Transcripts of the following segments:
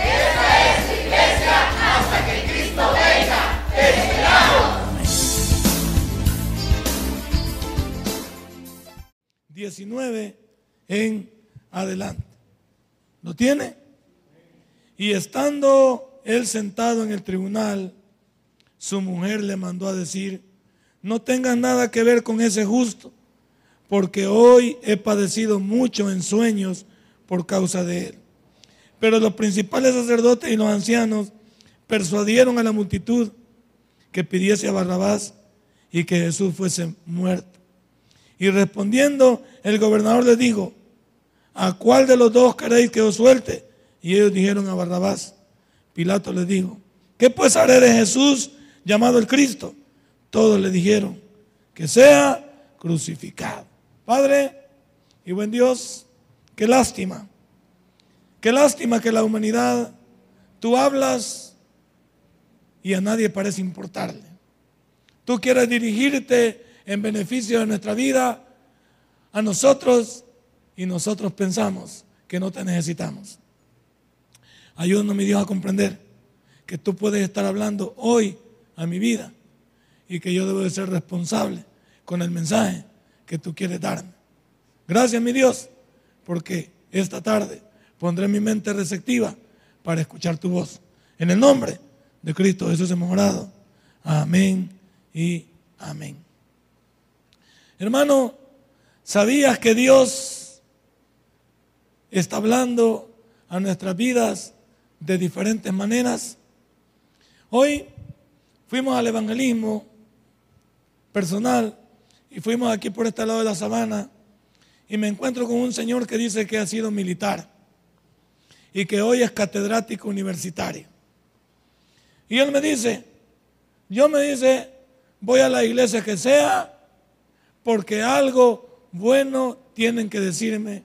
Esta es iglesia hasta que Cristo venga. ¡Te esperamos! 19 en adelante. ¿Lo tiene? Y estando él sentado en el tribunal, su mujer le mandó a decir, no tengas nada que ver con ese justo, porque hoy he padecido mucho en sueños por causa de él. Pero los principales sacerdotes y los ancianos persuadieron a la multitud que pidiese a Barrabás y que Jesús fuese muerto. Y respondiendo, el gobernador les dijo, ¿a cuál de los dos queréis que os suelte? Y ellos dijeron a Barrabás. Pilato les dijo, ¿qué pues haré de Jesús llamado el Cristo? Todos le dijeron, que sea crucificado. Padre y buen Dios, qué lástima Qué lástima que la humanidad, tú hablas y a nadie parece importarle. Tú quieres dirigirte en beneficio de nuestra vida a nosotros y nosotros pensamos que no te necesitamos. Ayúdanos, mi Dios, a comprender que tú puedes estar hablando hoy a mi vida y que yo debo de ser responsable con el mensaje que tú quieres darme. Gracias, mi Dios, porque esta tarde pondré mi mente receptiva para escuchar tu voz. En el nombre de Cristo Jesús hemos orado. Amén y amén. Hermano, ¿sabías que Dios está hablando a nuestras vidas de diferentes maneras? Hoy fuimos al evangelismo personal y fuimos aquí por este lado de la sabana y me encuentro con un señor que dice que ha sido militar y que hoy es catedrático universitario. Y él me dice, yo me dice, voy a la iglesia que sea porque algo bueno tienen que decirme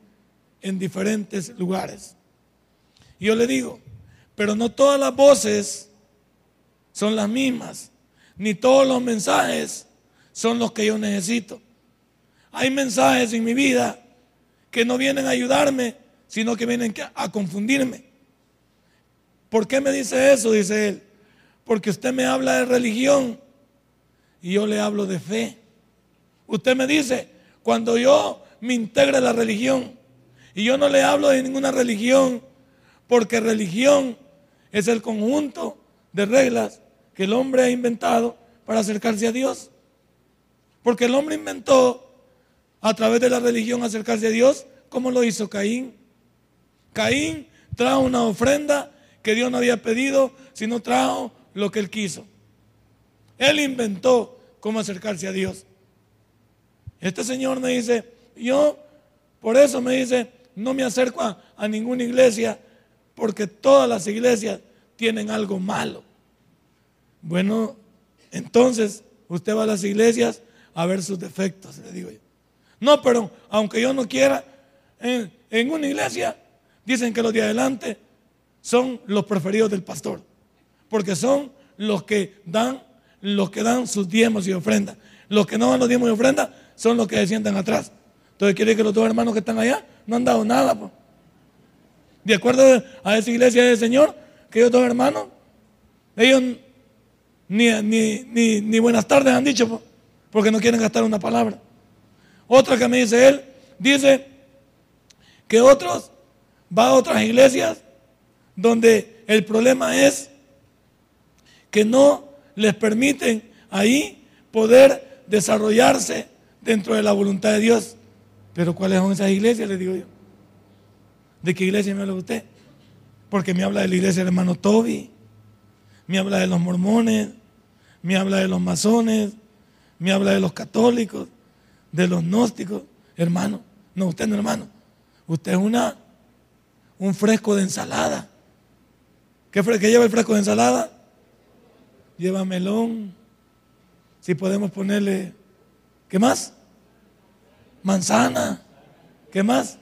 en diferentes lugares. Y yo le digo, pero no todas las voces son las mismas, ni todos los mensajes son los que yo necesito. Hay mensajes en mi vida que no vienen a ayudarme, sino que vienen a confundirme. ¿Por qué me dice eso? Dice él. Porque usted me habla de religión y yo le hablo de fe. Usted me dice, cuando yo me integre a la religión, y yo no le hablo de ninguna religión, porque religión es el conjunto de reglas que el hombre ha inventado para acercarse a Dios. Porque el hombre inventó a través de la religión acercarse a Dios, como lo hizo Caín. Caín trajo una ofrenda que Dios no había pedido, sino trajo lo que él quiso. Él inventó cómo acercarse a Dios. Este señor me dice, yo por eso me dice, no me acerco a, ninguna iglesia porque todas las iglesias tienen algo malo. Bueno, entonces usted va a las iglesias a ver sus defectos, le digo yo. No, pero aunque yo no quiera, en una iglesia dicen que los de adelante son los preferidos del pastor, porque son los que dan, los que dan sus diezmos y ofrendas. Los que no dan los diezmos y ofrendas son los que se sientan atrás. Entonces quiere que los dos hermanos que están allá no han dado nada. De acuerdo a esa iglesia del Señor, que ellos dos hermanos, ellos ni, ni, ni, buenas tardes han dicho, porque no quieren gastar una palabra. Otra que me dice él, dice que otros va a otras iglesias donde el problema es que no les permiten ahí poder desarrollarse dentro de la voluntad de Dios. Pero ¿cuáles son esas iglesias? Les digo yo. ¿De qué iglesia me habla usted? Porque me habla de la iglesia del hermano Toby, me habla de los mormones, me habla de los masones, me habla de los católicos, de los gnósticos. Hermano, no, usted no hermano. Usted es una un fresco de ensalada. ¿Qué, qué lleva el frasco de ensalada? Lleva melón. Si podemos ponerle, ¿qué más? Manzana. ¿Qué más?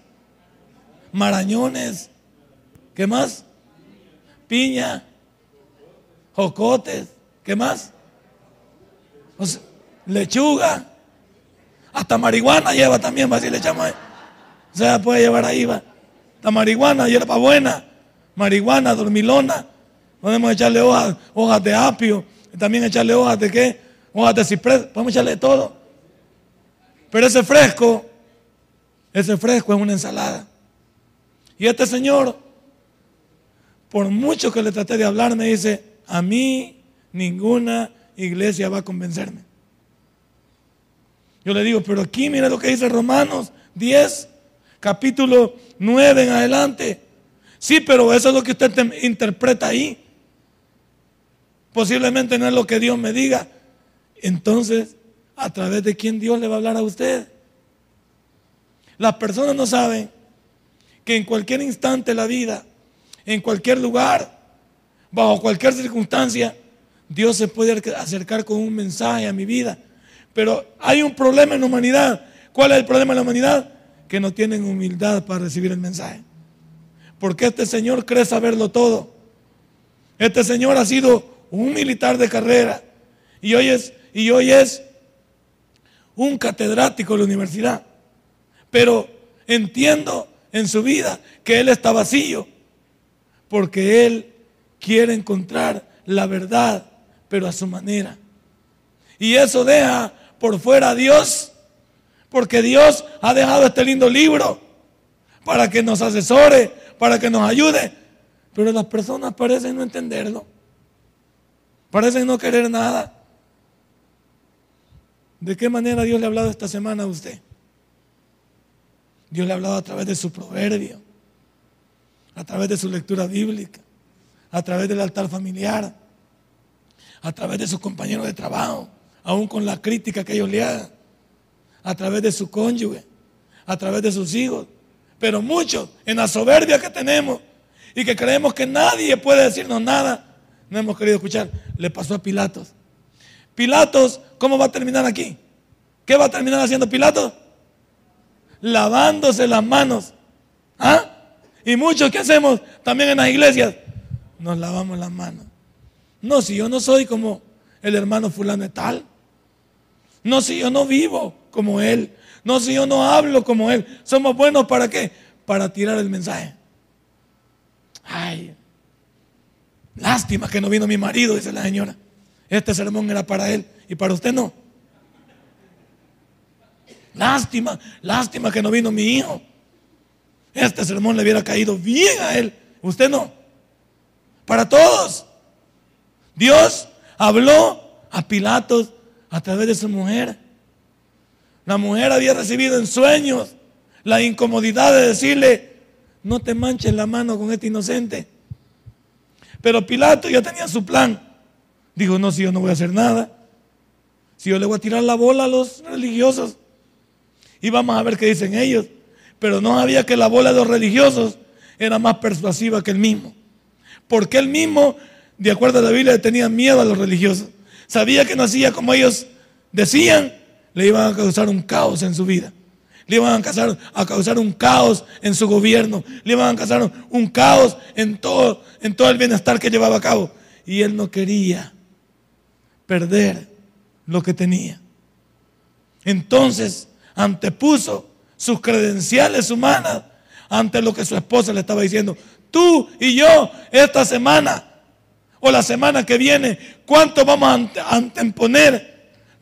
Marañones. ¿Qué más? Piña. Jocotes. ¿Qué más? lechuga. Hasta marihuana lleva también, va, si le echamos. O sea, puede llevar ahí, va. La marihuana, hierba buena, marihuana, dormilona. Podemos echarle hojas, hojas de apio, también echarle hojas de qué? Hojas de ciprés, podemos echarle todo. Pero ese fresco, ese fresco es una ensalada. Y este señor, por mucho que le traté de hablar, me dice, a mí ninguna iglesia va a convencerme. Yo le digo, pero aquí mira lo que dice Romanos 10, capítulo 9 en adelante. Sí, pero eso es lo que usted interpreta ahí. Posiblemente no es lo que Dios me diga. Entonces, ¿a través de quién Dios le va a hablar a usted? Las personas no saben que en cualquier instante de la vida, en cualquier lugar, bajo cualquier circunstancia, Dios se puede acercar con un mensaje a mi vida. Pero hay un problema en la humanidad. ¿Cuál es el problema en la humanidad? Que no tienen humildad para recibir el mensaje. Porque este Señor cree saberlo todo. Este Señor ha sido un militar de carrera y hoy es, y hoy es un catedrático de la universidad. Pero entiendo en su vida que Él está vacío porque Él quiere encontrar la verdad pero a su manera. Y eso deja por fuera a Dios, porque Dios ha dejado este lindo libro para que nos asesore, para que nos ayude. Pero las personas parecen no entenderlo, parecen no querer nada. ¿De qué manera Dios le ha hablado esta semana a usted? Dios le ha hablado a través de su proverbio, a través de su lectura bíblica, a través del altar familiar, a través de sus compañeros de trabajo, aún con la crítica que ellos le hagan, a través de su cónyuge, a través de sus hijos. Pero muchos, en la soberbia que tenemos y que creemos que nadie puede decirnos nada, no hemos querido escuchar. Le pasó a Pilatos. Pilatos, ¿cómo va a terminar aquí? ¿Qué va a terminar haciendo Pilatos? Lavándose las manos. ¿Ah? Y muchos que hacemos también en las iglesias, nos lavamos las manos. No, si yo no soy como el hermano fulano de tal. No, si yo no vivo como él. No, si yo no hablo como él. Somos buenos para qué? Para tirar el mensaje. Ay, lástima que no vino mi marido, dice la señora. Este sermón era para él y para usted no. Lástima, lástima que no vino mi hijo. Este sermón le hubiera caído bien a él. Usted no. Para todos. Dios habló a Pilatos a través de su mujer. La mujer había recibido en sueños la incomodidad de decirle, no te manches la mano con este inocente. Pero Pilato ya tenía su plan. Dijo, no, si yo no voy a hacer nada. Si yo le voy a tirar la bola a los religiosos. Y vamos a ver qué dicen ellos. Pero no sabía que la bola de los religiosos era más persuasiva que el mismo. Porque el mismo de acuerdo a la Biblia, tenía miedo a los religiosos. Sabía que no hacía como ellos decían, le iban a causar un caos en su vida. Le iban a causar, a causar un caos en su gobierno. Le iban a causar un caos en todo, en todo el bienestar que llevaba a cabo. Y él no quería perder lo que tenía. Entonces antepuso sus credenciales humanas ante lo que su esposa le estaba diciendo. Tú y yo esta semana o la semana que viene, cuánto vamos a anteponer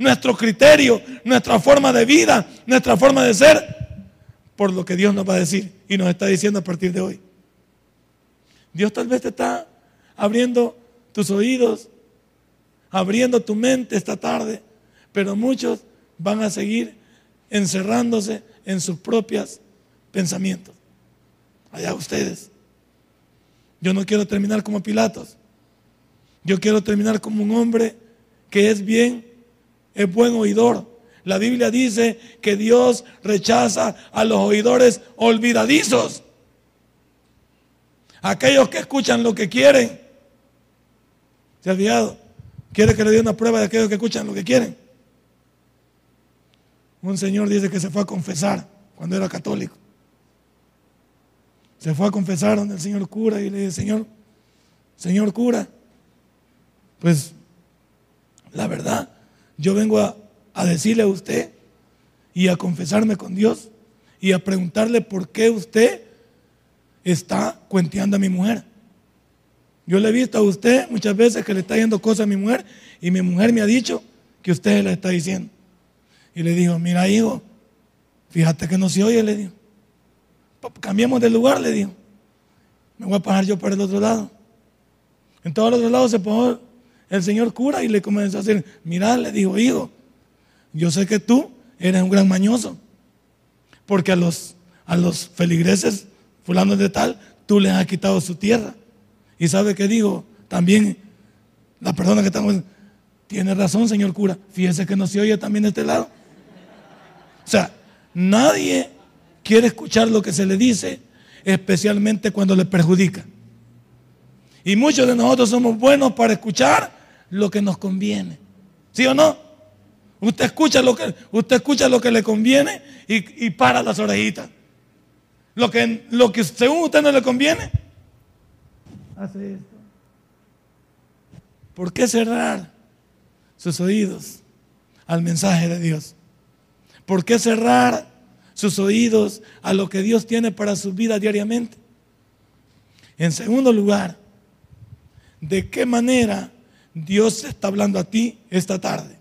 nuestro criterio, nuestra forma de vida, nuestra forma de ser, por lo que Dios nos va a decir y nos está diciendo a partir de hoy. Dios tal vez te está abriendo tus oídos, abriendo tu mente esta tarde, pero muchos van a seguir encerrándose en sus propios pensamientos. Allá ustedes. Yo no quiero terminar como Pilatos. Yo quiero terminar como un hombre que es bien, es buen oidor. La Biblia dice que Dios rechaza a los oidores olvidadizos. Aquellos que escuchan lo que quieren ¿Se ha fijado? ¿Quiere que le dé una prueba de aquellos que escuchan lo que quieren? Un señor dice que se fue a confesar cuando era católico. Se fue a confesar donde el señor cura y le dice, Señor, señor cura, pues la verdad, yo vengo a, a decirle a usted y a confesarme con Dios y a preguntarle por qué usted está cuenteando a mi mujer. Yo le he visto a usted muchas veces que le está yendo cosas a mi mujer y mi mujer me ha dicho que usted le está diciendo. Y le dijo, mira hijo, fíjate que no se oye, le dijo. Cambiemos de lugar, le dijo. Me voy a pasar yo por el otro lado. En todos los otros lados se puso el señor cura y le comenzó a decir, mira, le dijo, hijo, yo sé que tú eres un gran mañoso. Porque a los, a los feligreses, fulanos de tal, tú les has quitado su tierra. Y sabe que digo, también la persona que estamos, tiene razón, señor cura, fíjese que no se oye también de este lado. O sea, nadie quiere escuchar lo que se le dice, especialmente cuando le perjudica. Y muchos de nosotros somos buenos para escuchar lo que nos conviene. ¿Sí o no? Usted escucha lo que, usted escucha lo que le conviene y, para las orejitas. Lo que, lo que según usted no le conviene, hace esto. ¿Por qué cerrar sus oídos al mensaje de Dios? ¿Por qué cerrar sus oídos a lo que Dios tiene para su vida diariamente? En segundo lugar, ¿de qué manera Dios está hablando a ti esta tarde?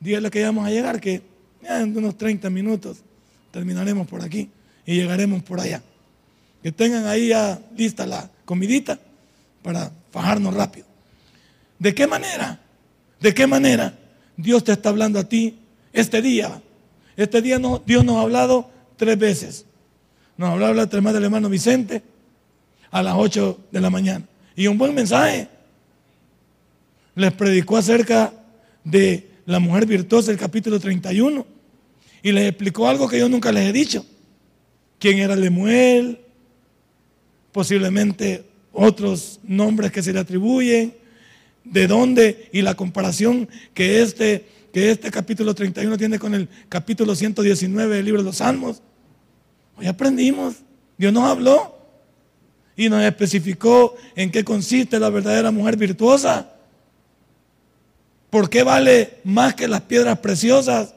Dígale que ya vamos a llegar, que en unos 30 minutos terminaremos por aquí y llegaremos por allá. Que tengan ahí ya lista la comidita para fajarnos rápido. ¿De qué manera? ¿De qué manera Dios te está hablando a ti este día? Este día no, Dios nos ha hablado tres veces. Nos habló la más del hermano Vicente a las 8 de la mañana. Y un buen mensaje. Les predicó acerca de la mujer virtuosa, el capítulo 31. Y les explicó algo que yo nunca les he dicho. ¿Quién era Lemuel? Posiblemente otros nombres que se le atribuyen. ¿De dónde? Y la comparación que este, que este capítulo 31 tiene con el capítulo 119 del libro de los Salmos. Hoy aprendimos. Dios nos habló y nos especificó en qué consiste la verdadera mujer virtuosa. ¿Por qué vale más que las piedras preciosas?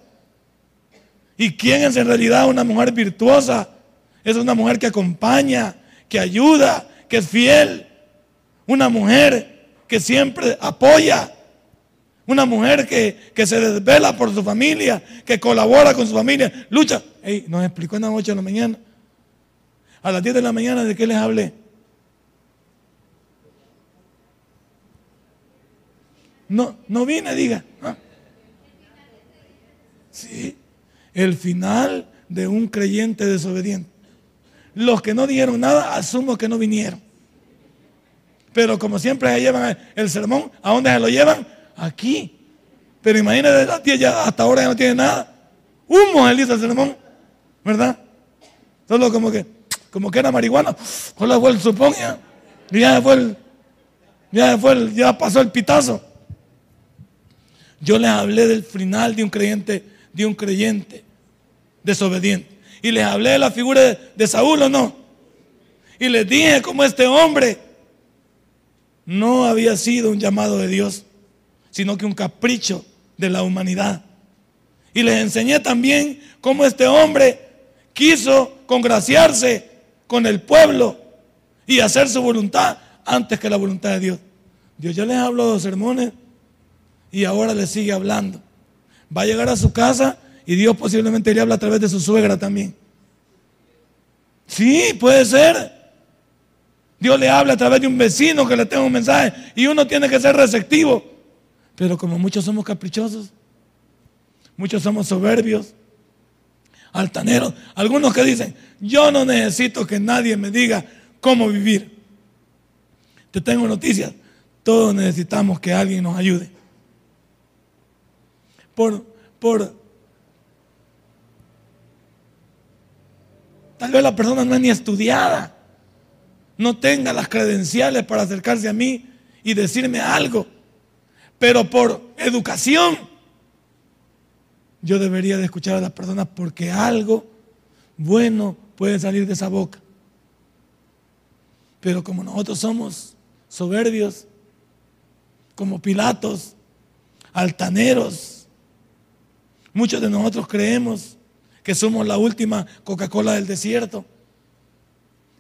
¿Y quién es en realidad una mujer virtuosa? Es una mujer que acompaña, que ayuda, que es fiel. Una mujer que siempre apoya. Una mujer que, se desvela por su familia, que colabora con su familia, lucha. nos explicó en las 8 de la mañana. A las 10 de la mañana, ¿de qué les hablé? No, no vine, diga. ¿Ah? Sí, el final de un creyente desobediente. Los que no dijeron nada, asumo que no vinieron. Pero como siempre se llevan el sermón, ¿a dónde se lo llevan? Aquí. Pero imagínate, ya hasta ahora ya no tiene nada. Humo dice el sermón, ¿verdad? Solo como que, como que era marihuana. Hola fue el supón ya. Ya fue el, ya fue el, ya pasó el pitazo. Yo les hablé del final de un creyente, de un creyente desobediente. Y les hablé de la figura de, Saúl o no. Y les dije cómo este hombre no había sido un llamado de Dios, sino que un capricho de la humanidad. Y les enseñé también cómo este hombre quiso congraciarse con el pueblo y hacer su voluntad antes que la voluntad de Dios. Dios ya les habló de sermones y ahora les sigue hablando. Va a llegar a su casa y Dios posiblemente le habla a través de su suegra también. Sí, puede ser. Dios le habla a través de un vecino que le tenga un mensaje y uno tiene que ser receptivo. Pero como muchos somos caprichosos, muchos somos soberbios, altaneros, algunos que dicen, yo no necesito que nadie me diga cómo vivir. Te tengo noticias, todos necesitamos que alguien nos ayude. Por, por Tal vez la persona no es ni estudiada, no tenga las credenciales para acercarse a mí y decirme algo. Pero por educación, yo debería de escuchar a la persona porque algo bueno puede salir de esa boca. Pero como nosotros somos soberbios, como Pilatos, altaneros, muchos de nosotros creemos que somos la última Coca-Cola del desierto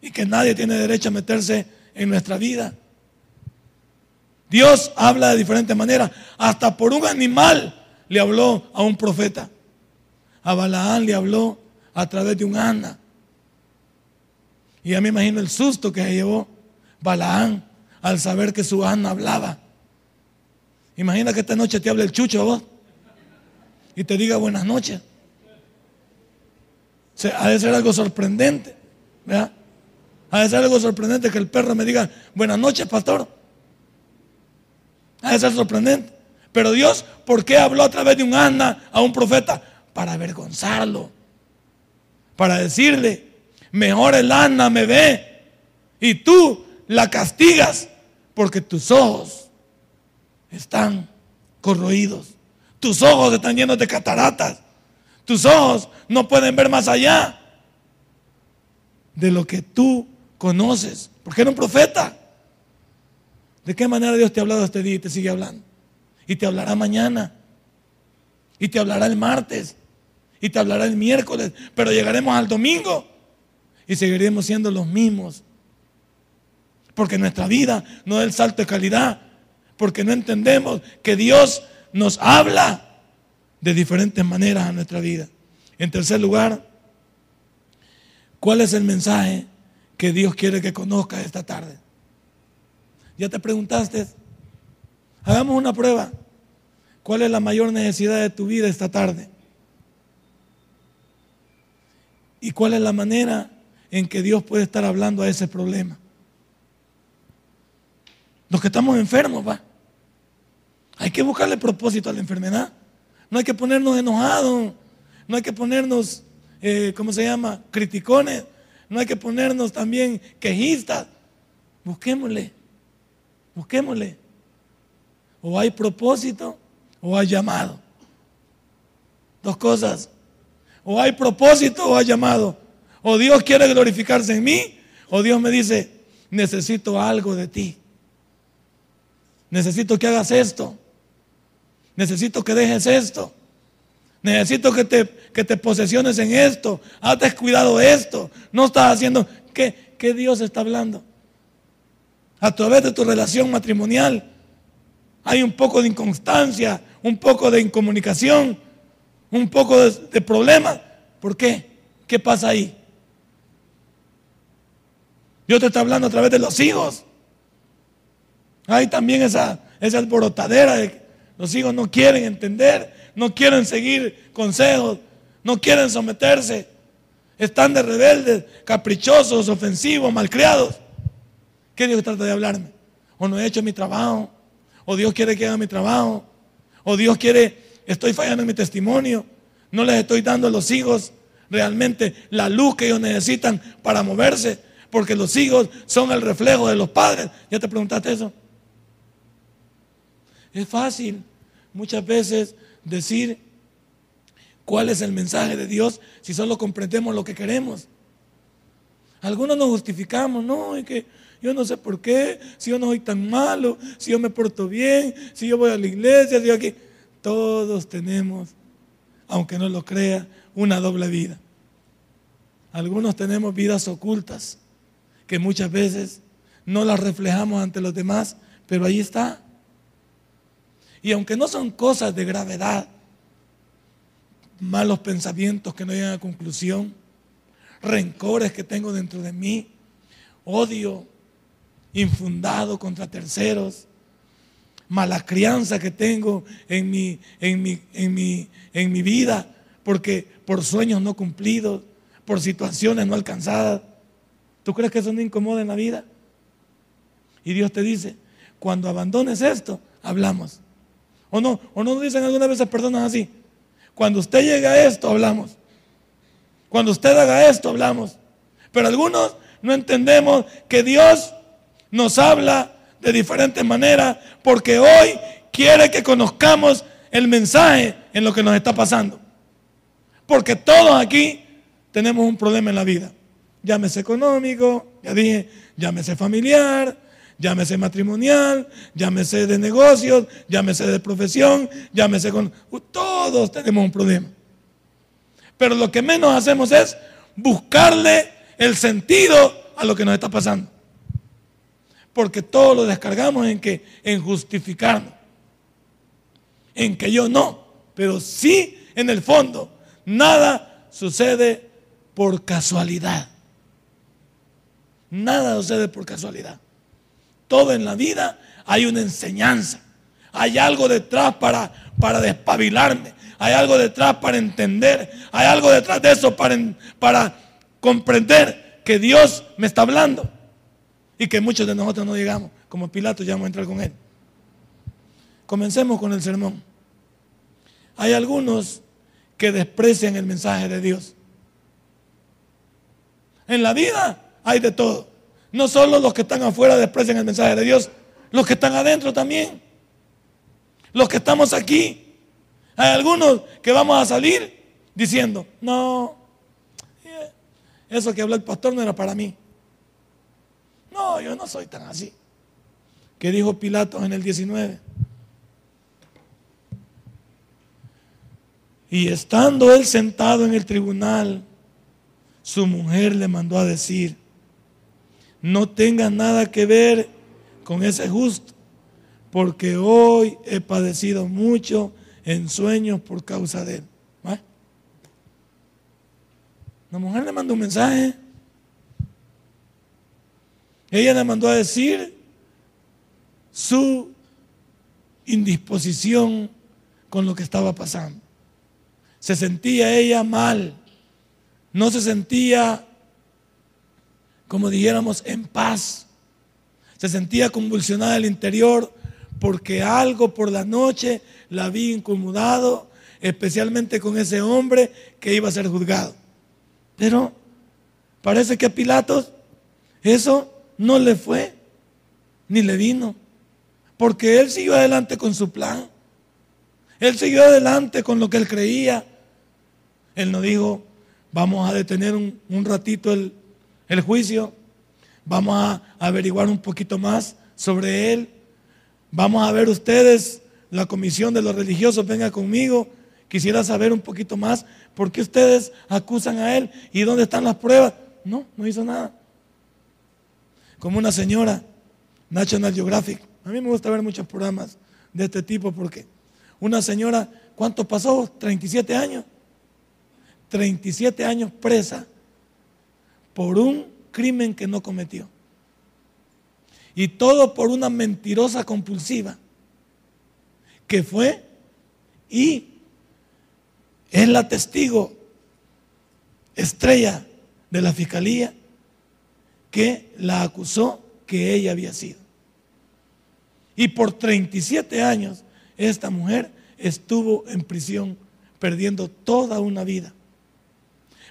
y que nadie tiene derecho a meterse en nuestra vida. Dios habla de diferentes maneras. Hasta por un animal le habló a un profeta. A Balaán le habló a través de un ana. Y ya me imagino el susto que se llevó Balaán al saber que su ana hablaba. Imagina que esta noche te hable el chucho a vos y te diga buenas noches. ha de ser algo sorprendente. ¿verdad? Ha de ser algo sorprendente que el perro me diga buenas noches, pastor. Ha de ser sorprendente. Pero Dios, ¿por qué habló a través de un Ana a un profeta? Para avergonzarlo. Para decirle, mejor el Ana me ve y tú la castigas porque tus ojos están corroídos. Tus ojos están llenos de cataratas. Tus ojos no pueden ver más allá de lo que tú conoces. Porque era un profeta. ¿De qué manera Dios te ha hablado este día y te sigue hablando? Y te hablará mañana. Y te hablará el martes. Y te hablará el miércoles. Pero llegaremos al domingo. Y seguiremos siendo los mismos. Porque nuestra vida no es el salto de calidad. Porque no entendemos que Dios nos habla de diferentes maneras a nuestra vida. En tercer lugar, ¿cuál es el mensaje que Dios quiere que conozca esta tarde? ¿Ya te preguntaste? Hagamos una prueba. ¿Cuál es la mayor necesidad de tu vida esta tarde? ¿Y cuál es la manera en que Dios puede estar hablando a ese problema? Los que estamos enfermos, va. Hay que buscarle propósito a la enfermedad. No hay que ponernos enojados. No hay que ponernos, eh, ¿cómo se llama? Criticones. No hay que ponernos también quejistas. Busquémosle Busquémosle. O hay propósito o hay llamado. Dos cosas. O hay propósito o hay llamado. O Dios quiere glorificarse en mí. O Dios me dice, necesito algo de ti. Necesito que hagas esto. Necesito que dejes esto. Necesito que te, que te posesiones en esto. Has descuidado esto. No estás haciendo. ¿Qué, ¿Qué Dios está hablando? a través de tu relación matrimonial. Hay un poco de inconstancia, un poco de incomunicación, un poco de, problema. ¿Por qué? ¿Qué pasa ahí? Dios te está hablando a través de los hijos. Hay también esa, esa alborotadera de los hijos no quieren entender, no quieren seguir consejos, no quieren someterse. Están de rebeldes, caprichosos, ofensivos, malcriados. ¿Qué Dios trata de hablarme? O no he hecho mi trabajo. O Dios quiere que haga mi trabajo. O Dios quiere, estoy fallando en mi testimonio. No les estoy dando a los hijos realmente la luz que ellos necesitan para moverse. Porque los hijos son el reflejo de los padres. ¿Ya te preguntaste eso? Es fácil muchas veces decir cuál es el mensaje de Dios si solo comprendemos lo que queremos. Algunos nos justificamos, no, es que yo no sé por qué, si yo no soy tan malo, si yo me porto bien, si yo voy a la iglesia, si yo aquí. Todos tenemos, aunque no lo crea, una doble vida. Algunos tenemos vidas ocultas que muchas veces no las reflejamos ante los demás, pero ahí está. Y aunque no son cosas de gravedad, malos pensamientos que no llegan a conclusión, rencores que tengo dentro de mí, odio, infundado contra terceros, mala crianza que tengo en mi, en mi, en mi, en mi vida, porque por sueños no cumplidos, por situaciones no alcanzadas. ¿Tú crees que eso no incomoda en la vida? Y Dios te dice, cuando abandones esto, hablamos. ¿O no? ¿O no dicen algunas veces personas así? Cuando usted llegue a esto, hablamos. Cuando usted haga esto, hablamos. Pero algunos no entendemos que Dios nos habla de diferentes maneras porque hoy quiere que conozcamos el mensaje en lo que nos está pasando. Porque todos aquí tenemos un problema en la vida. Llámese económico, ya dije, llámese familiar, llámese matrimonial, llámese de negocios, llámese de profesión, llámese con... Todos tenemos un problema. Pero lo que menos hacemos es buscarle el sentido a lo que nos está pasando. Porque todo lo descargamos en que en justificarnos. En que yo no, pero sí en el fondo nada sucede por casualidad. Nada sucede por casualidad. Todo en la vida hay una enseñanza. Hay algo detrás para, para despabilarme. Hay algo detrás para entender. Hay algo detrás de eso para, para comprender que Dios me está hablando. Y que muchos de nosotros no llegamos. Como Pilato ya vamos a entrar con él. Comencemos con el sermón. Hay algunos que desprecian el mensaje de Dios. En la vida hay de todo. No solo los que están afuera desprecian el mensaje de Dios, los que están adentro también. Los que estamos aquí. Hay algunos que vamos a salir diciendo, no, eso que habló el pastor no era para mí. No, yo no soy tan así. ¿Qué dijo Pilato en el 19? Y estando él sentado en el tribunal, su mujer le mandó a decir, no tengas nada que ver con ese justo, porque hoy he padecido mucho en sueños por causa de él. La mujer le mandó un mensaje. Ella le mandó a decir su indisposición con lo que estaba pasando. Se sentía ella mal. No se sentía como dijéramos, en paz. Se sentía convulsionada el interior porque algo por la noche la había incomodado, especialmente con ese hombre que iba a ser juzgado. Pero parece que a Pilatos eso no le fue, ni le vino, porque él siguió adelante con su plan. Él siguió adelante con lo que él creía. Él no dijo, vamos a detener un, un ratito el, el juicio. Vamos a averiguar un poquito más sobre él. Vamos a ver ustedes, la comisión de los religiosos, venga conmigo. Quisiera saber un poquito más por qué ustedes acusan a él y dónde están las pruebas. No, no hizo nada. Como una señora, National Geographic. A mí me gusta ver muchos programas de este tipo porque una señora, ¿cuánto pasó? 37 años. 37 años presa por un crimen que no cometió. Y todo por una mentirosa compulsiva que fue y es la testigo estrella de la fiscalía que la acusó que ella había sido. Y por 37 años esta mujer estuvo en prisión perdiendo toda una vida.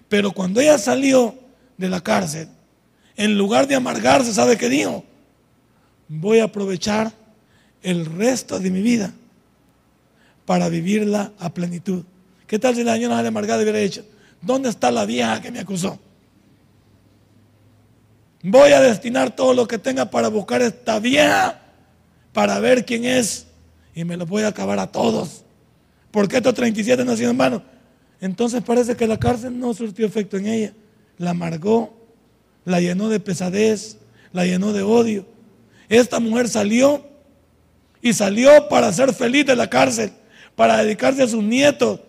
Pero cuando ella salió de la cárcel, en lugar de amargarse, ¿sabe qué dijo? Voy a aprovechar el resto de mi vida para vivirla a plenitud. ¿Qué tal si la señora de amargada hubiera dicho, ¿dónde está la vieja que me acusó? Voy a destinar todo lo que tenga para buscar esta vieja, para ver quién es, y me lo voy a acabar a todos. Porque estos 37 nacieron en vano. Entonces parece que la cárcel no surtió efecto en ella la amargó, la llenó de pesadez, la llenó de odio. Esta mujer salió y salió para ser feliz de la cárcel, para dedicarse a sus nietos,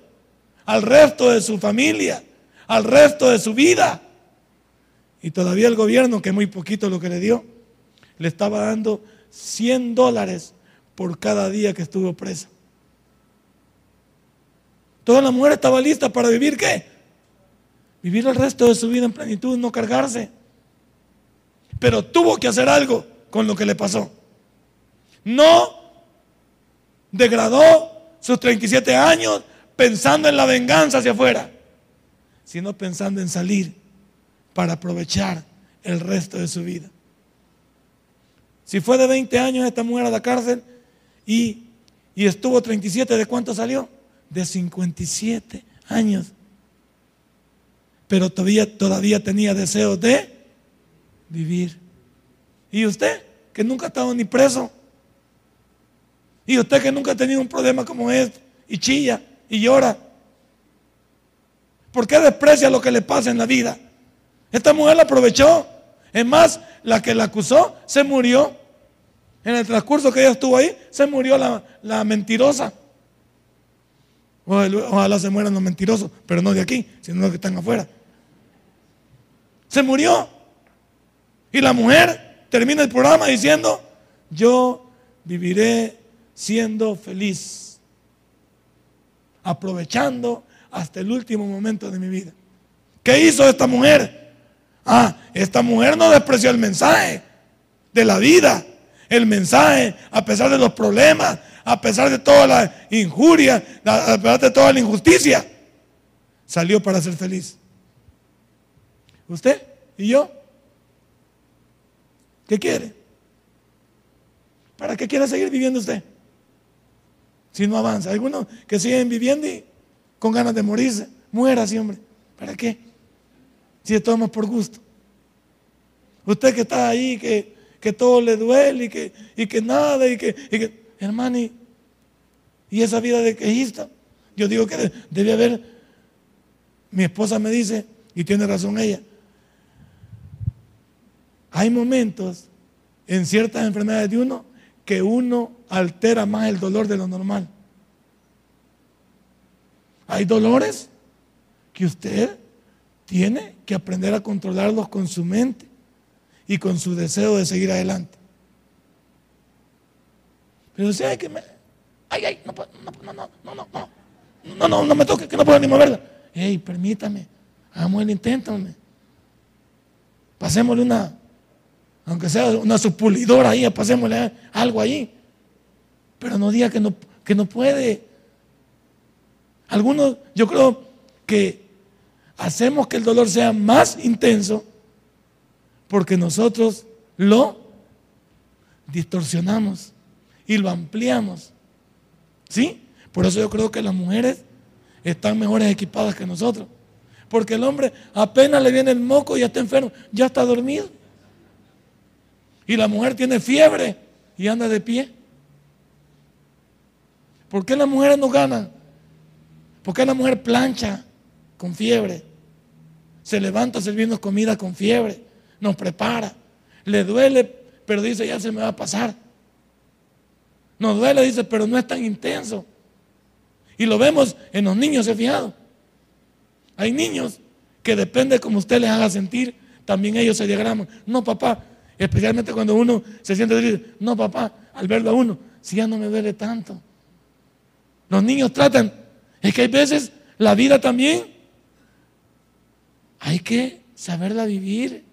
al resto de su familia, al resto de su vida. Y todavía el gobierno, que muy poquito lo que le dio, le estaba dando 100 dólares por cada día que estuvo presa. Toda la mujer estaba lista para vivir qué? Vivir el resto de su vida en plenitud, no cargarse. Pero tuvo que hacer algo con lo que le pasó. No degradó sus 37 años pensando en la venganza hacia afuera, sino pensando en salir para aprovechar el resto de su vida. Si fue de 20 años esta mujer a la cárcel y, y estuvo 37, ¿de cuánto salió? De 57 años. Pero todavía, todavía tenía deseos de vivir. ¿Y usted? Que nunca ha estado ni preso. ¿Y usted que nunca ha tenido un problema como este? Y chilla y llora. ¿Por qué desprecia lo que le pasa en la vida? Esta mujer la aprovechó. Es más, la que la acusó se murió. En el transcurso que ella estuvo ahí, se murió la, mentirosa. Ojalá se mueran los mentirosos, pero no de aquí, sino los que están afuera. Se murió. Y la mujer termina el programa diciendo, yo viviré siendo feliz, aprovechando hasta el último momento de mi vida. ¿Qué hizo esta mujer? Ah, esta mujer no despreció el mensaje de la vida el mensaje, a pesar de los problemas, a pesar de toda la injuria, a pesar de toda la injusticia, salió para ser feliz. ¿Usted y yo? ¿Qué quiere? ¿Para qué quiere seguir viviendo usted? Si no avanza. Algunos que siguen viviendo y con ganas de morirse. Muera, sí, hombre. ¿Para qué? Si es todo por gusto. Usted que está ahí, que que todo le duele y que, y que nada, y que, y hermano, y, esa vida de quejista. Yo digo que debe haber, mi esposa me dice, y tiene razón ella, hay momentos en ciertas enfermedades de uno que uno altera más el dolor de lo normal. Hay dolores que usted tiene que aprender a controlarlos con su mente y con su deseo de seguir adelante. Pero si hay que me... Ay, ay, no, no, no, no, no, no, no, no, no me toque, que no puedo ni moverla. Ey, permítame, hagamos el intento, Pasémosle una, aunque sea una supulidora ahí, pasémosle algo ahí. Pero no diga que no, que no puede. Algunos, yo creo que hacemos que el dolor sea más intenso porque nosotros lo distorsionamos y lo ampliamos. ¿Sí? Por eso yo creo que las mujeres están mejores equipadas que nosotros. Porque el hombre apenas le viene el moco y ya está enfermo, ya está dormido. Y la mujer tiene fiebre y anda de pie. ¿Por qué las mujeres no ganan? ¿Por qué la mujer plancha con fiebre? Se levanta sirviendo comida con fiebre nos prepara. Le duele, pero dice, ya se me va a pasar. Nos duele, dice, pero no es tan intenso. Y lo vemos en los niños, ¿se fijado? Hay niños que depende como usted les haga sentir, también ellos se diagraman. No, papá, especialmente cuando uno se siente triste. No, papá, al verlo a uno, si ya no me duele tanto. Los niños tratan, es que hay veces la vida también hay que saberla vivir.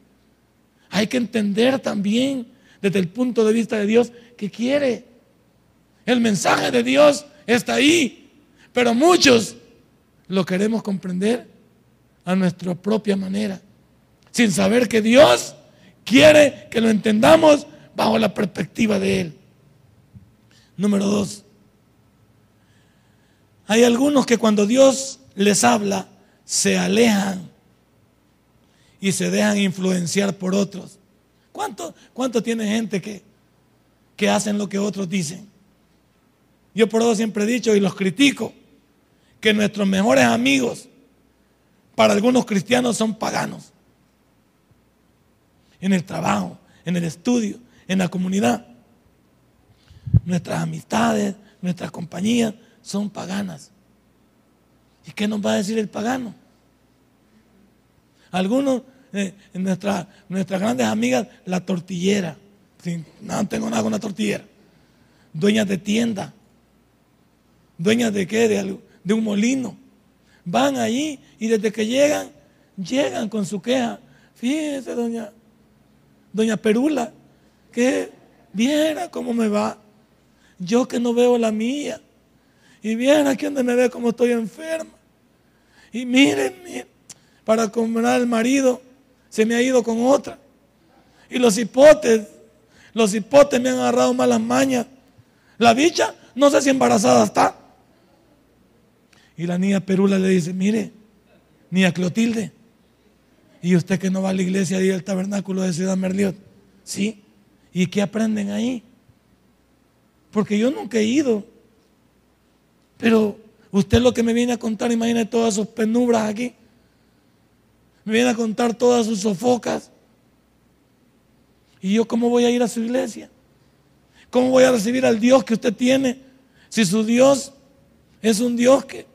Hay que entender también desde el punto de vista de Dios que quiere. El mensaje de Dios está ahí, pero muchos lo queremos comprender a nuestra propia manera, sin saber que Dios quiere que lo entendamos bajo la perspectiva de Él. Número dos, hay algunos que cuando Dios les habla se alejan y se dejan influenciar por otros. ¿Cuánto, tiene gente que, que hacen lo que otros dicen? Yo por eso siempre he dicho y los critico, que nuestros mejores amigos para algunos cristianos son paganos. En el trabajo, en el estudio, en la comunidad. Nuestras amistades, nuestras compañías son paganas. ¿Y qué nos va a decir el pagano? Algunos, eh, nuestras grandes amigas, la tortillera. no tengo nada con la tortillera. Dueñas de tienda. Dueñas de qué? De, de un molino. Van allí y desde que llegan, llegan con su queja. Fíjese, doña, doña Perula, que viera cómo me va. Yo que no veo la mía. Y viera aquí donde me ve como estoy enferma. Y miren, miren para comprar al marido, se me ha ido con otra. Y los hipotes Los hipotes me han agarrado malas mañas. La bicha, no sé si embarazada está. Y la niña Perula le dice, mire, niña Clotilde, ¿y usted que no va a la iglesia y al tabernáculo de Ciudad Merliot? Sí. ¿Y qué aprenden ahí? Porque yo nunca he ido. Pero usted lo que me viene a contar, imagina todas sus penumbras aquí. Me viene a contar todas sus sofocas. ¿Y yo cómo voy a ir a su iglesia? ¿Cómo voy a recibir al Dios que usted tiene? Si su Dios es un Dios que,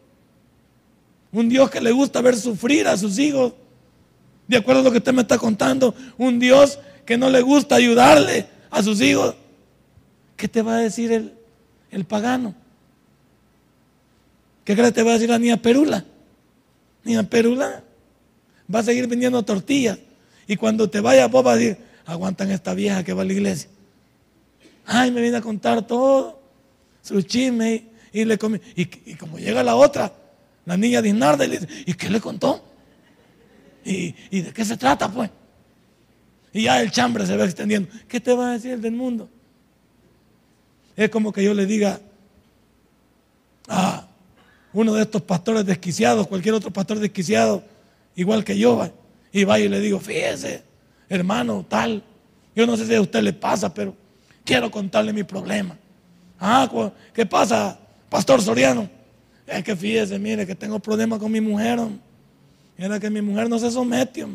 un Dios que le gusta ver sufrir a sus hijos, de acuerdo a lo que usted me está contando, un Dios que no le gusta ayudarle a sus hijos. ¿Qué te va a decir el, el pagano? ¿Qué crees que te va a decir la niña Perula? Niña Perula va a seguir vendiendo tortillas. Y cuando te vaya, vos vas a decir, aguantan esta vieja que va a la iglesia. Ay, me viene a contar todo, su chisme, y, le y, como llega la otra, la niña de Inarda, y le dice, ¿y qué le contó? ¿Y, ¿Y de qué se trata, pues? Y ya el chambre se va extendiendo. ¿Qué te va a decir el del mundo? Es como que yo le diga a uno de estos pastores desquiciados, cualquier otro pastor desquiciado, igual que yo, y vaya y le digo, fíjese, hermano, tal, yo no sé si a usted le pasa, pero quiero contarle mi problema. Ah, ¿qué pasa, pastor Soriano? Es que fíjese, mire, que tengo problemas con mi mujer. Era que mi mujer no se somete.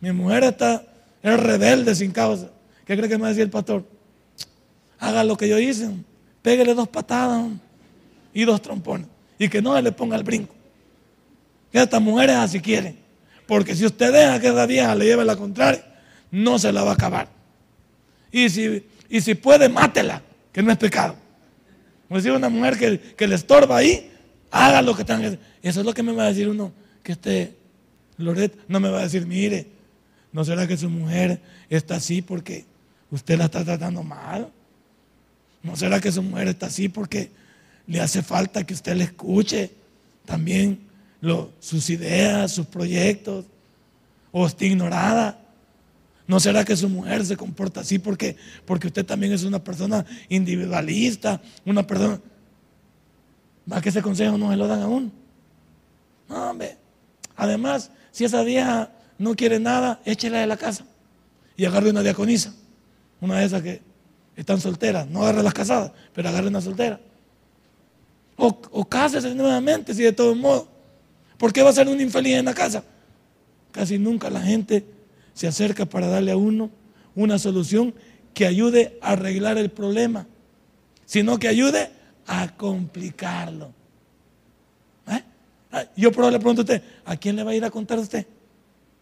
Mi mujer está, es rebelde sin causa. ¿Qué cree que me va a decir el pastor? Haga lo que yo hice. Pégale dos patadas y dos trompones. Y que no le ponga el brinco. Que estas mujeres así quieren. Porque si usted deja que esa vieja le lleve la contraria, no se la va a acabar. Y si, y si puede, mátela, que no es pecado. Como si una mujer que, le estorba ahí, haga lo que tenga que hacer. Eso es lo que me va a decir uno, que este Loret no me va a decir, mire, ¿no será que su mujer está así porque usted la está tratando mal? ¿No será que su mujer está así porque le hace falta que usted le escuche también sus ideas, sus proyectos? ¿O está ignorada? ¿No será que su mujer se comporta así porque, porque usted también es una persona individualista? Una persona... ¿Va que ese consejo no se lo dan aún? No, hombre. Además, si esa vieja no quiere nada, échela de la casa y agarre una diaconisa. Una de esas que están solteras. No agarre las casadas, pero agarre una soltera. O, o cásese nuevamente, si de todos modos. ¿Por qué va a ser un infeliz en la casa? Casi nunca la gente se acerca para darle a uno una solución que ayude a arreglar el problema, sino que ayude a complicarlo. Ah, yo pero le pregunto a usted, ¿a quién le va a ir a contar usted?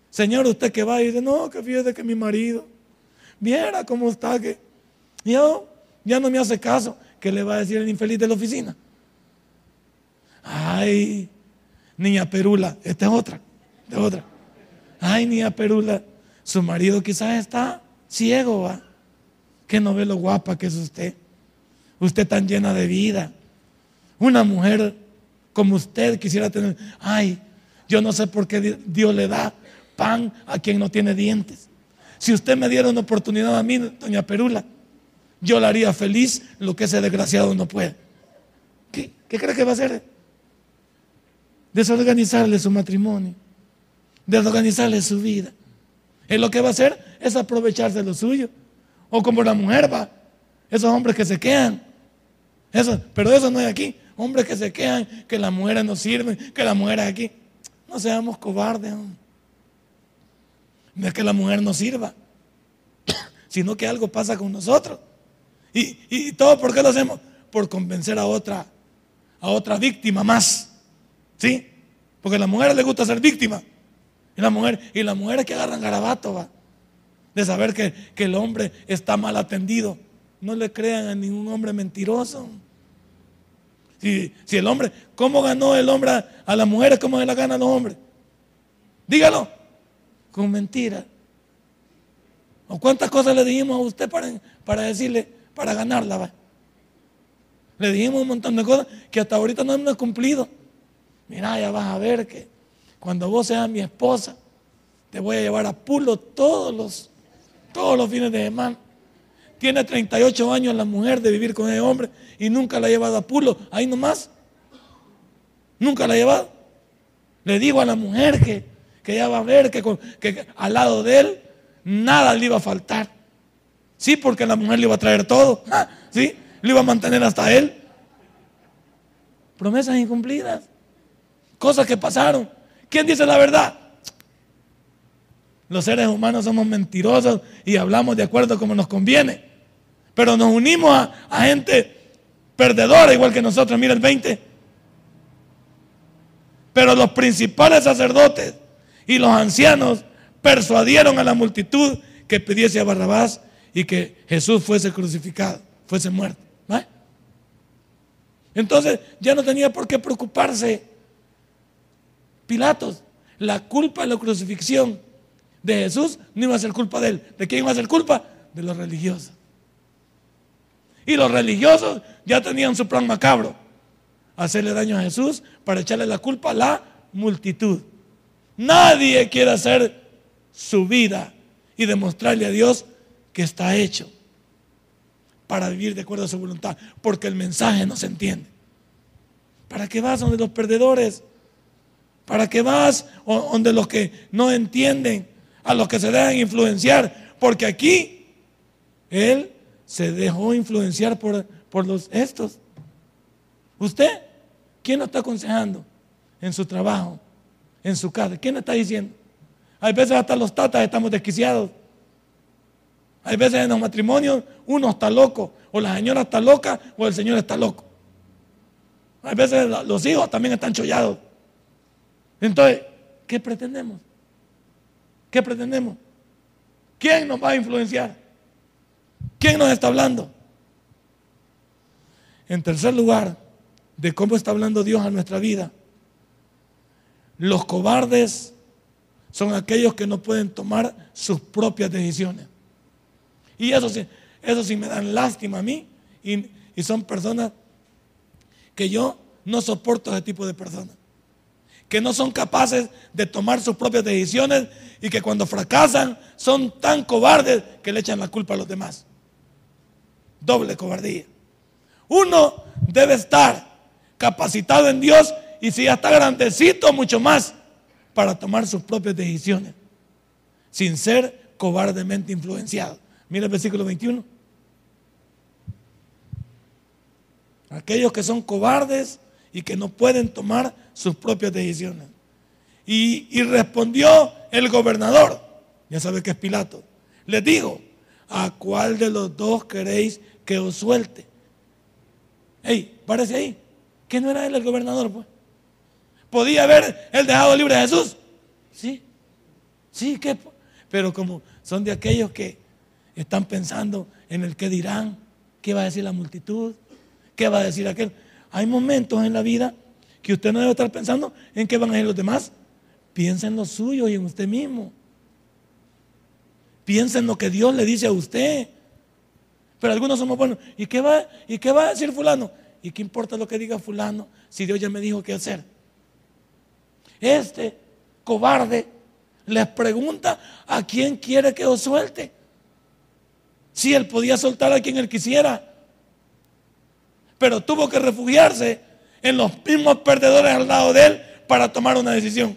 Señor, usted que va y dice, no, que fíjese que mi marido, viera cómo está, que yo, ya no me hace caso, que le va a decir el infeliz de la oficina. Ay, niña Perula, esta es otra, de otra. Ay, niña Perula, su marido quizás está ciego, ¿va? Que no ve lo guapa que es usted. Usted tan llena de vida. Una mujer como usted quisiera tener, ay, yo no sé por qué Dios le da pan a quien no tiene dientes. Si usted me diera una oportunidad a mí, doña Perula, yo la haría feliz lo que ese desgraciado no puede. ¿Qué, qué cree que va a hacer? Desorganizarle su matrimonio, desorganizarle su vida. Él lo que va a hacer es aprovecharse de lo suyo. O como la mujer va, esos hombres que se quedan. Eso, pero eso no es aquí. Hombres que se quedan, que las mujeres no sirven, que las mujeres aquí. No seamos cobardes. No es que la mujer no sirva, sino que algo pasa con nosotros. Y, y todo, ¿por qué lo hacemos? Por convencer a otra, a otra víctima más. ¿Sí? Porque a la mujer le gusta ser víctima. Y la mujer, y la mujer que agarran garabato, va. De saber que, el hombre está mal atendido. No le crean a ningún hombre mentiroso. Si, el hombre, ¿cómo ganó el hombre a, las mujeres? ¿Cómo se la gana los hombres? Dígalo. Con mentira. ¿O cuántas cosas le dijimos a usted para, para decirle, para ganarla? Va? Le dijimos un montón de cosas que hasta ahorita no hemos cumplido. Mira, ya vas a ver que cuando vos seas mi esposa, te voy a llevar a Pulo todos los, todos los fines de semana. Tiene 38 años la mujer de vivir con ese hombre y nunca la ha llevado a pulo, ahí nomás. Nunca la ha llevado. Le digo a la mujer que, que ya va a ver que, que al lado de él nada le iba a faltar. Sí, porque la mujer le iba a traer todo. Sí, le iba a mantener hasta él. Promesas incumplidas. Cosas que pasaron. ¿Quién dice la verdad? Los seres humanos somos mentirosos y hablamos de acuerdo como nos conviene. Pero nos unimos a, gente perdedora igual que nosotros. Mira el 20. Pero los principales sacerdotes y los ancianos persuadieron a la multitud que pidiese a Barrabás y que Jesús fuese crucificado, fuese muerto. Entonces ya no tenía por qué preocuparse Pilatos. La culpa de la crucifixión de Jesús no iba a ser culpa de él. ¿De quién iba a ser culpa? De los religiosos. Y los religiosos ya tenían su plan macabro. Hacerle daño a Jesús para echarle la culpa a la multitud. Nadie quiere hacer su vida y demostrarle a Dios que está hecho para vivir de acuerdo a su voluntad, porque el mensaje no se entiende. ¿Para qué vas donde los perdedores? ¿Para qué vas donde los que no entienden, a los que se dejan influenciar? Porque aquí Él se dejó influenciar por, por los estos. ¿Usted? ¿Quién lo está aconsejando en su trabajo, en su casa? ¿Quién le está diciendo? Hay veces hasta los tatas estamos desquiciados. Hay veces en los matrimonios uno está loco, o la señora está loca, o el señor está loco. Hay veces los hijos también están chollados. Entonces, ¿qué pretendemos? ¿Qué pretendemos? ¿Quién nos va a influenciar? ¿Quién nos está hablando? En tercer lugar, de cómo está hablando Dios a nuestra vida. Los cobardes son aquellos que no pueden tomar sus propias decisiones. Y eso sí, eso sí me dan lástima a mí. Y, y son personas que yo no soporto ese tipo de personas. Que no son capaces de tomar sus propias decisiones y que cuando fracasan son tan cobardes que le echan la culpa a los demás. Doble cobardía. Uno debe estar capacitado en Dios y si ya está grandecito, mucho más para tomar sus propias decisiones sin ser cobardemente influenciado. Mira el versículo 21. Aquellos que son cobardes y que no pueden tomar sus propias decisiones. Y, respondió el gobernador, ya sabe que es Pilato, les dijo, ¿a cuál de los dos queréis que os suelte? Ey, parece ahí, que no era él el gobernador, pues. ¿Podía haber él dejado libre a Jesús? Sí, sí, que, pero como son de aquellos que están pensando en el que dirán, qué va a decir la multitud, qué va a decir aquel. Hay momentos en la vida que usted no debe estar pensando en qué van a decir los demás. Piensa en lo suyo y en usted mismo. Piensa en lo que Dios le dice a usted. Pero algunos somos buenos. ¿Y qué va, y qué va a decir fulano? ¿Y qué importa lo que diga fulano si Dios ya me dijo qué hacer? Este cobarde les pregunta a quién quiere que os suelte. Si él podía soltar a quien él quisiera pero tuvo que refugiarse en los mismos perdedores al lado de él para tomar una decisión.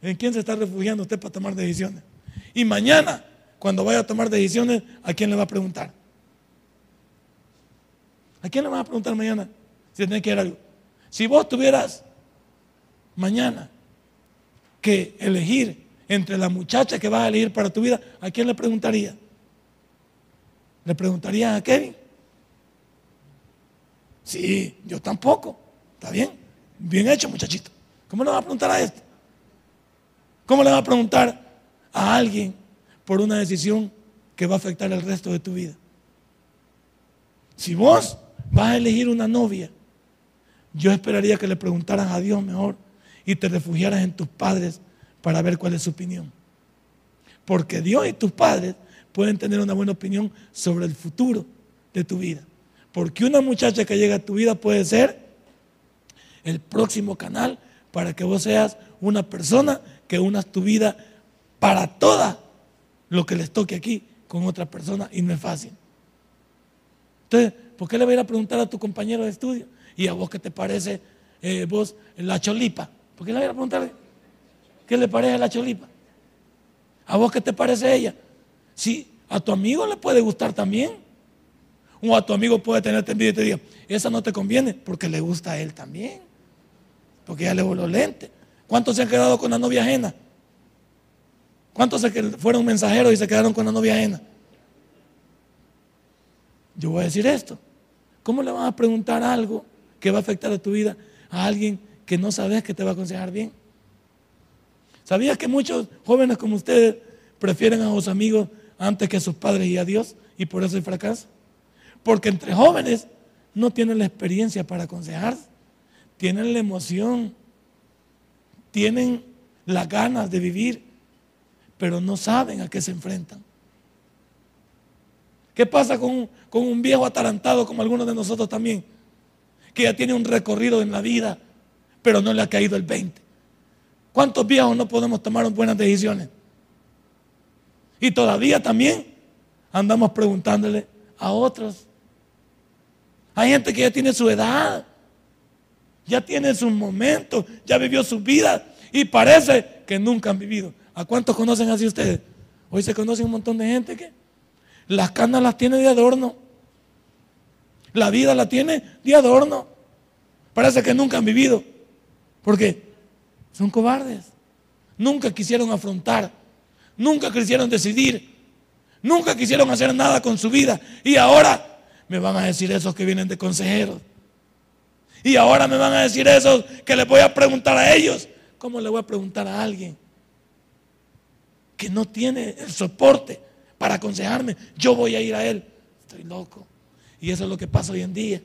¿En quién se está refugiando usted para tomar decisiones? Y mañana, cuando vaya a tomar decisiones, ¿a quién le va a preguntar? ¿A quién le va a preguntar mañana si tiene que ir algo? Si vos tuvieras mañana que elegir entre la muchacha que vas a elegir para tu vida, ¿a quién le preguntaría? ¿Le preguntaría a Kevin? Sí, yo tampoco. ¿Está bien? Bien hecho, muchachito. ¿Cómo le va a preguntar a este? ¿Cómo le va a preguntar a alguien por una decisión que va a afectar el resto de tu vida? Si vos vas a elegir una novia, yo esperaría que le preguntaras a Dios mejor y te refugiaras en tus padres para ver cuál es su opinión. Porque Dios y tus padres pueden tener una buena opinión sobre el futuro de tu vida. Porque una muchacha que llega a tu vida puede ser el próximo canal para que vos seas una persona que unas tu vida para toda lo que les toque aquí con otra persona y no es fácil. Entonces, ¿por qué le voy a ir a preguntar a tu compañero de estudio? ¿Y a vos qué te parece eh, vos la cholipa? ¿Por qué le voy a preguntar qué le parece la cholipa? ¿A vos qué te parece ella? Si a tu amigo le puede gustar también. O a tu amigo puede tener envidia y te diga, esa no te conviene porque le gusta a él también. Porque ya le voló lente. ¿Cuántos se han quedado con la novia ajena? ¿Cuántos fueron mensajeros y se quedaron con la novia ajena? Yo voy a decir esto. ¿Cómo le vas a preguntar algo que va a afectar a tu vida a alguien que no sabes que te va a aconsejar bien? ¿Sabías que muchos jóvenes como ustedes prefieren a sus amigos antes que a sus padres y a Dios y por eso hay fracaso? Porque entre jóvenes no tienen la experiencia para aconsejarse, tienen la emoción, tienen las ganas de vivir, pero no saben a qué se enfrentan. ¿Qué pasa con, con un viejo atarantado como algunos de nosotros también? Que ya tiene un recorrido en la vida, pero no le ha caído el 20. ¿Cuántos viejos no podemos tomar buenas decisiones? Y todavía también andamos preguntándole a otros. Hay gente que ya tiene su edad, ya tiene sus momentos, ya vivió su vida y parece que nunca han vivido. ¿A cuántos conocen así ustedes? Hoy se conoce un montón de gente que las canas las tiene de adorno. La vida la tiene de adorno. Parece que nunca han vivido. Porque son cobardes. Nunca quisieron afrontar. Nunca quisieron decidir. Nunca quisieron hacer nada con su vida. Y ahora me van a decir esos que vienen de consejeros. Y ahora me van a decir esos que les voy a preguntar a ellos. ¿Cómo le voy a preguntar a alguien que no tiene el soporte para aconsejarme? Yo voy a ir a él. Estoy loco. Y eso es lo que pasa hoy en día.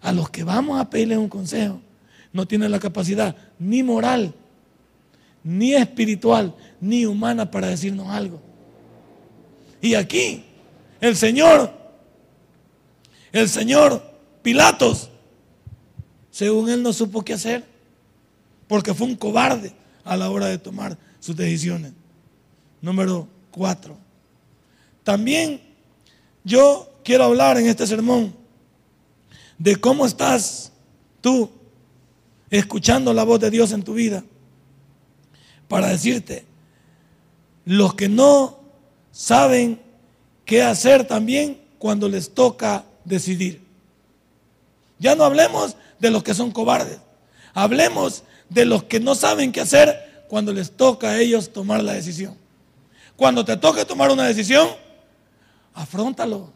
A los que vamos a pedirle un consejo, no tienen la capacidad ni moral, ni espiritual, ni humana para decirnos algo. Y aquí, el Señor, el Señor Pilatos, según él no supo qué hacer, porque fue un cobarde a la hora de tomar sus decisiones. Número cuatro. También yo quiero hablar en este sermón de cómo estás tú escuchando la voz de Dios en tu vida para decirte, los que no saben qué hacer también cuando les toca decidir. Ya no hablemos de los que son cobardes, hablemos de los que no saben qué hacer cuando les toca a ellos tomar la decisión. Cuando te toque tomar una decisión, afrontalo.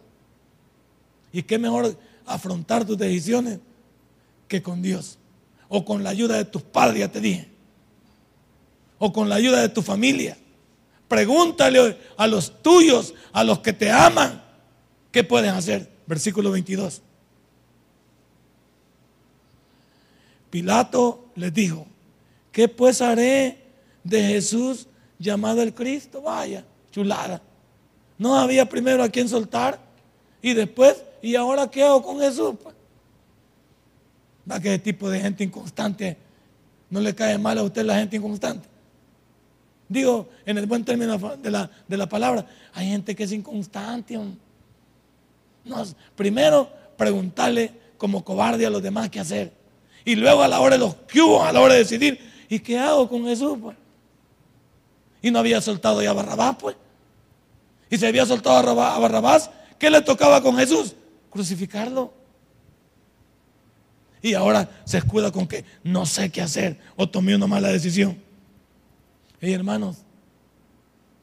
¿Y qué mejor afrontar tus decisiones que con Dios? o con la ayuda de tus padres, ya te dije, o con la ayuda de tu familia. Pregúntale a los tuyos, a los que te aman, ¿qué pueden hacer? Versículo 22. Pilato les dijo, ¿qué pues haré de Jesús llamado el Cristo? Vaya, chulada. No había primero a quien soltar y después, ¿y ahora qué hago con Jesús? Pues, ¿Va que tipo de gente inconstante no le cae mal a usted la gente inconstante? Digo, en el buen término de la, de la palabra, hay gente que es inconstante. No, primero, preguntarle como cobarde a los demás qué hacer. Y luego a la hora de los que a la hora de decidir, ¿y qué hago con Jesús? Y no había soltado ya a Barrabás, pues. Y se había soltado a Barrabás, ¿qué le tocaba con Jesús? Crucificarlo. Y ahora se escuda con que no sé qué hacer o tomé una mala decisión. Hey hermanos,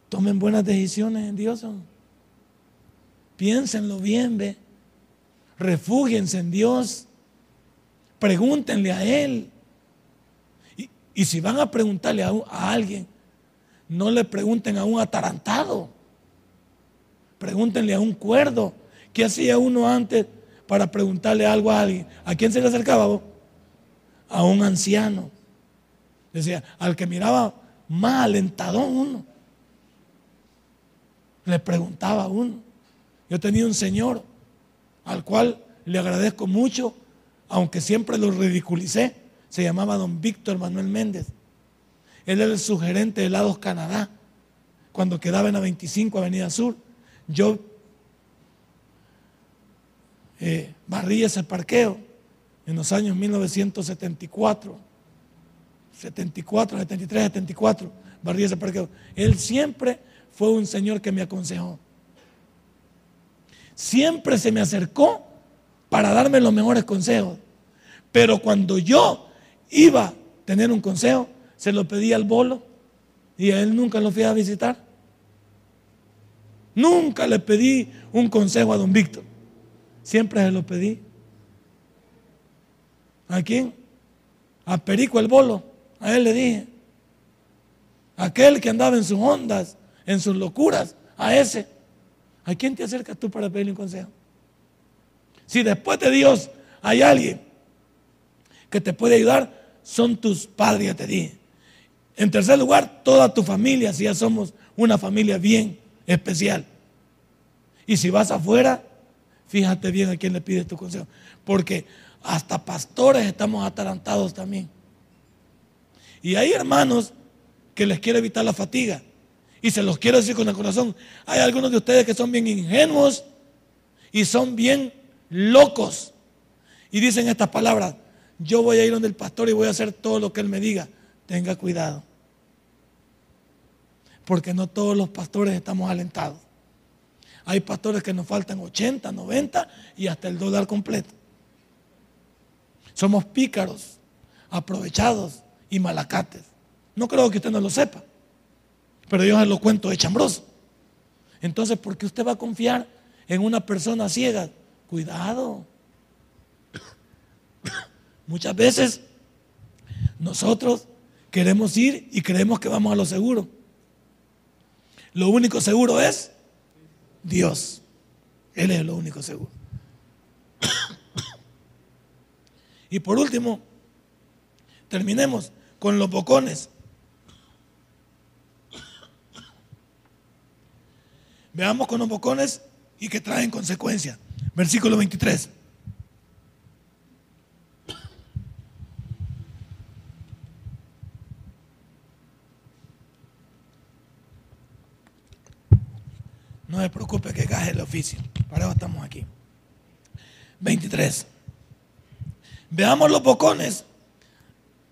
tomen buenas decisiones en Dios. Piénsenlo bien, ve. Refúgiense en Dios. Pregúntenle a Él. Y, si van a preguntarle a alguien, no le pregunten a un atarantado. Pregúntenle a un cuerdo. ¿Qué hacía uno antes para preguntarle algo a alguien. ¿A quién se le acercaba vos? A un anciano. Decía, al que miraba más alentador uno. Le preguntaba a uno. Yo tenía un señor al cual le agradezco mucho, aunque siempre lo ridiculicé. Se llamaba don Víctor Manuel Méndez. Él era el sugerente de Lados Canadá, cuando quedaba en la 25 Avenida Sur yo eh, barrí ese parqueo en los años 1974, 74, 73, 74, barrí ese parqueo. Él siempre fue un señor que me aconsejó. Siempre se me acercó para darme los mejores consejos. Pero cuando yo iba a tener un consejo, se lo pedí al bolo y a él nunca lo fui a visitar. Nunca le pedí un consejo a don Víctor. Siempre se lo pedí. ¿A quién? A Perico el Bolo. A él le dije. Aquel que andaba en sus ondas, en sus locuras, a ese. ¿A quién te acercas tú para pedirle un consejo? Si después de Dios hay alguien que te puede ayudar, son tus padres, te dije. En tercer lugar, toda tu familia, si ya somos una familia bien especial. Y si vas afuera, fíjate bien a quién le pides tu consejo. Porque hasta pastores estamos atarantados también. Y hay hermanos que les quiere evitar la fatiga. Y se los quiero decir con el corazón. Hay algunos de ustedes que son bien ingenuos y son bien locos. Y dicen estas palabras, yo voy a ir donde el pastor y voy a hacer todo lo que él me diga. Tenga cuidado. Porque no todos los pastores estamos alentados. Hay pastores que nos faltan 80, 90 y hasta el dólar completo. Somos pícaros, aprovechados y malacates. No creo que usted no lo sepa, pero yo lo cuento de chambroso. Entonces, ¿por qué usted va a confiar en una persona ciega? Cuidado. Muchas veces nosotros queremos ir y creemos que vamos a lo seguro. Lo único seguro es Dios. Él es lo único seguro. Y por último, terminemos con los bocones. Veamos con los bocones y que traen consecuencias. Versículo 23. No se preocupe Para eso estamos aquí. 23. Veamos los bocones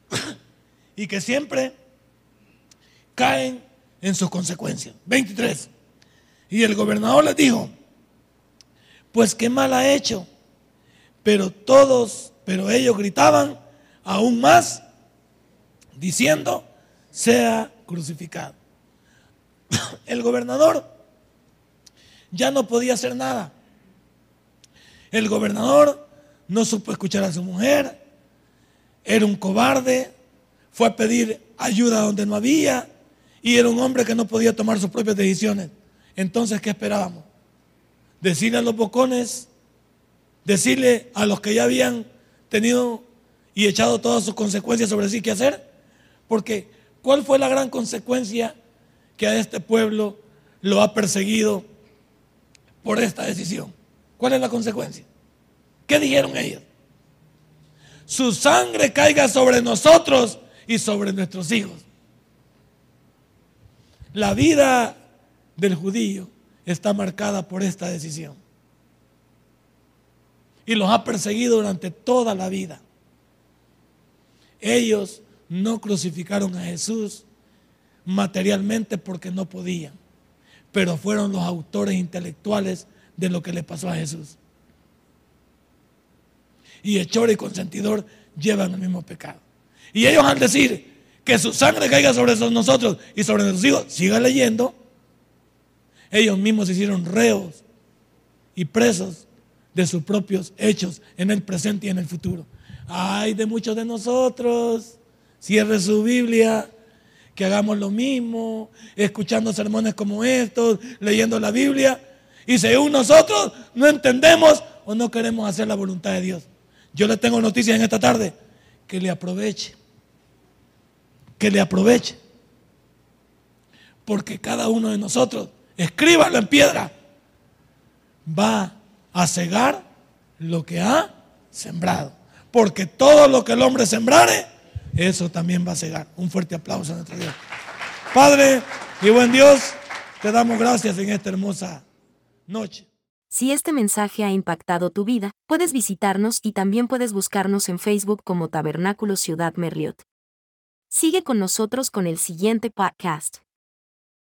y que siempre caen en sus consecuencias. 23. Y el gobernador les dijo, pues qué mal ha hecho. Pero todos, pero ellos gritaban aún más, diciendo, sea crucificado. El gobernador ya no podía hacer nada. El gobernador no supo escuchar a su mujer, era un cobarde, fue a pedir ayuda donde no había y era un hombre que no podía tomar sus propias decisiones. Entonces, ¿qué esperábamos? Decirle a los bocones, decirle a los que ya habían tenido y echado todas sus consecuencias sobre sí qué hacer. Porque, ¿cuál fue la gran consecuencia que a este pueblo lo ha perseguido por esta decisión. ¿Cuál es la consecuencia? ¿Qué dijeron ellos? Su sangre caiga sobre nosotros y sobre nuestros hijos. La vida del judío está marcada por esta decisión. Y los ha perseguido durante toda la vida. Ellos no crucificaron a Jesús materialmente porque no podían pero fueron los autores intelectuales de lo que le pasó a Jesús. Y hechor y consentidor llevan el mismo pecado. Y ellos al decir que su sangre caiga sobre nosotros y sobre nuestros hijos, siga leyendo, ellos mismos se hicieron reos y presos de sus propios hechos en el presente y en el futuro. Ay de muchos de nosotros, cierre su Biblia que hagamos lo mismo, escuchando sermones como estos, leyendo la Biblia. Y según nosotros no entendemos o no queremos hacer la voluntad de Dios. Yo le tengo noticias en esta tarde, que le aproveche, que le aproveche. Porque cada uno de nosotros, escríbalo en piedra, va a cegar lo que ha sembrado. Porque todo lo que el hombre sembrare, eso también va a cegar. Un fuerte aplauso a nuestro Dios. Padre y buen Dios, te damos gracias en esta hermosa noche. Si este mensaje ha impactado tu vida, puedes visitarnos y también puedes buscarnos en Facebook como Tabernáculo Ciudad Merliot. Sigue con nosotros con el siguiente podcast.